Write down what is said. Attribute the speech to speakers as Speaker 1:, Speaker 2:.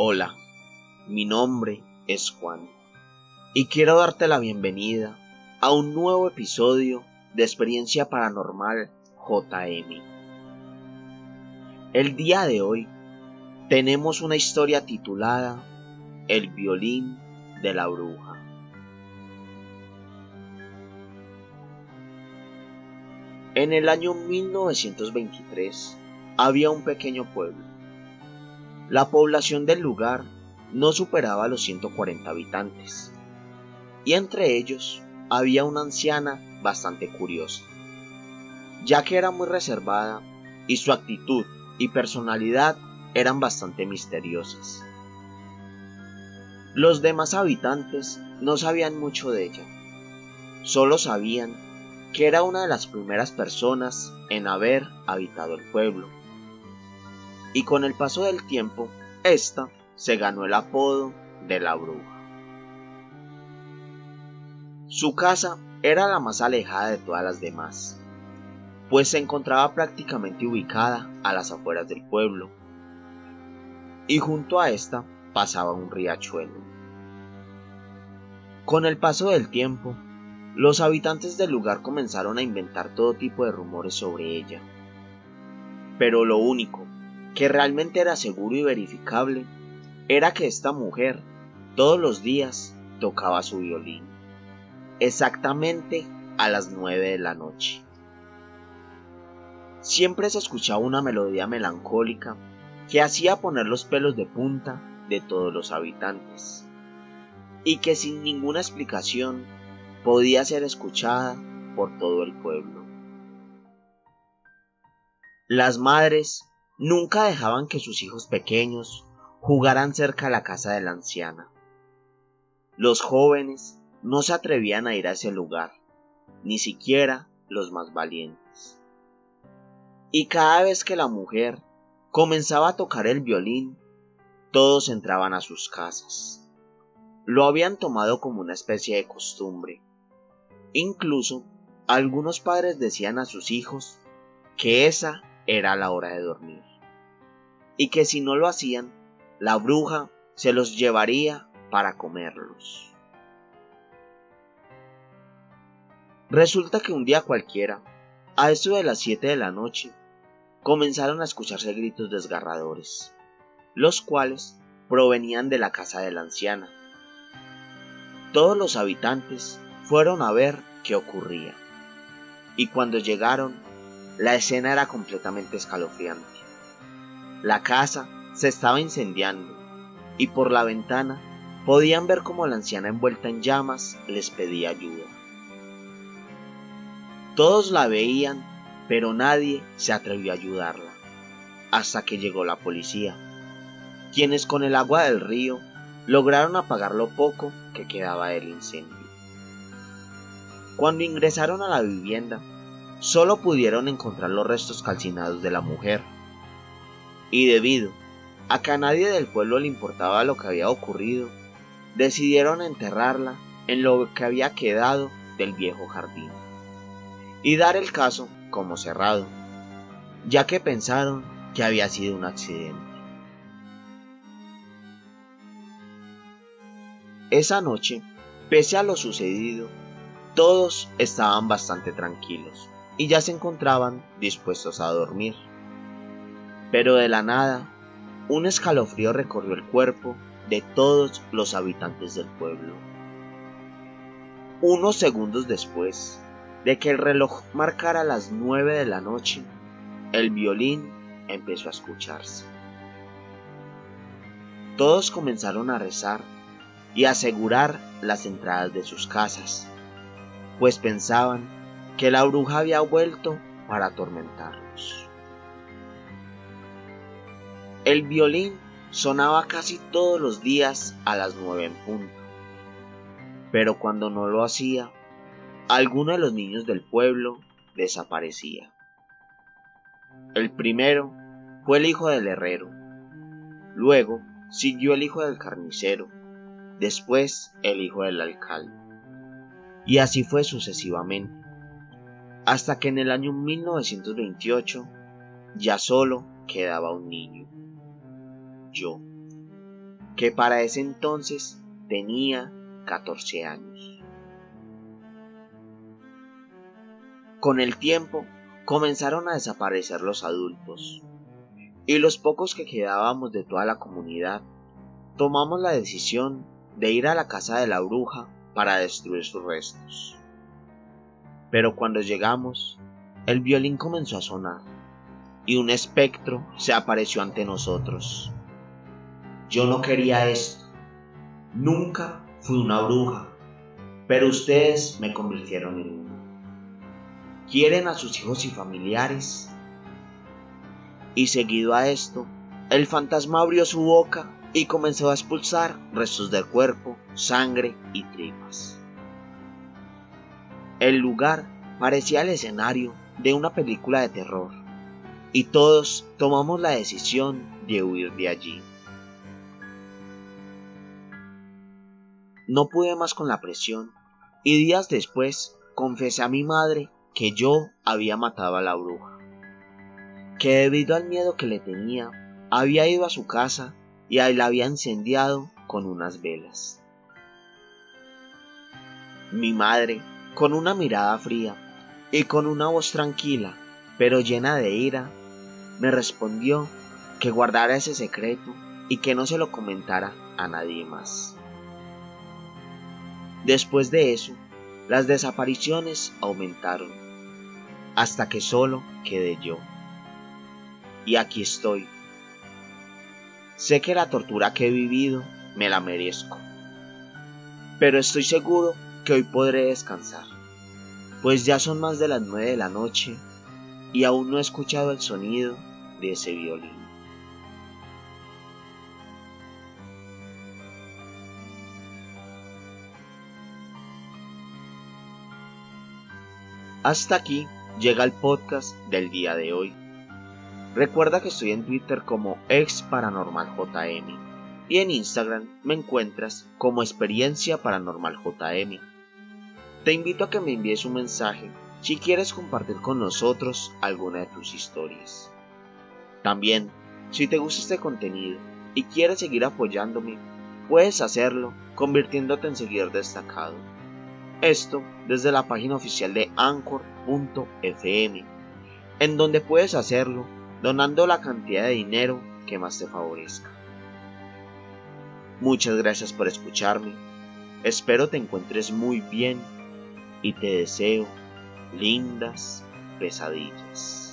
Speaker 1: Hola, mi nombre es Juan y quiero darte la bienvenida a un nuevo episodio de Experiencia Paranormal JM. El día de hoy tenemos una historia titulada El violín de la bruja. En el año 1923 había un pequeño pueblo. La población del lugar no superaba los 140 habitantes, y entre ellos había una anciana bastante curiosa, ya que era muy reservada y su actitud y personalidad eran bastante misteriosas. Los demás habitantes no sabían mucho de ella, solo sabían que era una de las primeras personas en haber habitado el pueblo. Y con el paso del tiempo, ésta se ganó el apodo de la bruja. Su casa era la más alejada de todas las demás, pues se encontraba prácticamente ubicada a las afueras del pueblo, y junto a esta pasaba un riachuelo. Con el paso del tiempo, los habitantes del lugar comenzaron a inventar todo tipo de rumores sobre ella. Pero lo único que realmente era seguro y verificable era que esta mujer todos los días tocaba su violín, exactamente a las nueve de la noche. Siempre se escuchaba una melodía melancólica que hacía poner los pelos de punta de todos los habitantes, y que sin ninguna explicación podía ser escuchada por todo el pueblo. Las madres nunca dejaban que sus hijos pequeños jugaran cerca de la casa de la anciana. Los jóvenes no se atrevían a ir a ese lugar, ni siquiera los más valientes. Y cada vez que la mujer comenzaba a tocar el violín, todos entraban a sus casas. Lo habían tomado como una especie de costumbre, Incluso algunos padres decían a sus hijos que esa era la hora de dormir y que si no lo hacían, la bruja se los llevaría para comerlos. Resulta que un día cualquiera, a eso de las 7 de la noche, comenzaron a escucharse gritos desgarradores, los cuales provenían de la casa de la anciana. Todos los habitantes fueron a ver qué ocurría. Y cuando llegaron, la escena era completamente escalofriante. La casa se estaba incendiando y por la ventana podían ver cómo la anciana envuelta en llamas les pedía ayuda. Todos la veían, pero nadie se atrevió a ayudarla, hasta que llegó la policía, quienes con el agua del río lograron apagar lo poco que quedaba del incendio. Cuando ingresaron a la vivienda, solo pudieron encontrar los restos calcinados de la mujer. Y debido a que a nadie del pueblo le importaba lo que había ocurrido, decidieron enterrarla en lo que había quedado del viejo jardín y dar el caso como cerrado, ya que pensaron que había sido un accidente. Esa noche, pese a lo sucedido, todos estaban bastante tranquilos y ya se encontraban dispuestos a dormir. Pero de la nada, un escalofrío recorrió el cuerpo de todos los habitantes del pueblo. Unos segundos después de que el reloj marcara las nueve de la noche, el violín empezó a escucharse. Todos comenzaron a rezar y a asegurar las entradas de sus casas pues pensaban que la bruja había vuelto para atormentarlos. El violín sonaba casi todos los días a las nueve en punto, pero cuando no lo hacía, alguno de los niños del pueblo desaparecía. El primero fue el hijo del herrero, luego siguió el hijo del carnicero, después el hijo del alcalde. Y así fue sucesivamente, hasta que en el año 1928 ya solo quedaba un niño, yo. que para ese entonces tenía 14 años. Con el tiempo comenzaron a desaparecer los adultos y los pocos que quedábamos de toda la comunidad tomamos la decisión de ir a la casa de la bruja para destruir sus restos. Pero cuando llegamos, el violín comenzó a sonar y un espectro se apareció ante nosotros. Yo no quería esto. Nunca fui una bruja, pero ustedes me convirtieron en una. ¿Quieren a sus hijos y familiares? Y seguido a esto, el fantasma abrió su boca y comenzó a expulsar restos del cuerpo, sangre y tripas. El lugar parecía el escenario de una película de terror y todos tomamos la decisión de huir de allí. No pude más con la presión y días después confesé a mi madre que yo había matado a la bruja, que debido al miedo que le tenía, había ido a su casa y la había incendiado con unas velas. Mi madre, con una mirada fría y con una voz tranquila, pero llena de ira, me respondió que guardara ese secreto y que no se lo comentara a nadie más. Después de eso, las desapariciones aumentaron, hasta que solo quedé yo. Y aquí estoy. Sé que la tortura que he vivido me la merezco, pero estoy seguro que hoy podré descansar, pues ya son más de las nueve de la noche y aún no he escuchado el sonido de ese violín. Hasta aquí llega el podcast del día de hoy. Recuerda que estoy en Twitter como ex paranormal JM y en Instagram me encuentras como experiencia paranormal JM. Te invito a que me envíes un mensaje si quieres compartir con nosotros alguna de tus historias. También, si te gusta este contenido y quieres seguir apoyándome, puedes hacerlo convirtiéndote en seguidor destacado. Esto desde la página oficial de anchor.fm, en donde puedes hacerlo donando la cantidad de dinero que más te favorezca. Muchas gracias por escucharme. Espero te encuentres muy bien y te deseo lindas pesadillas.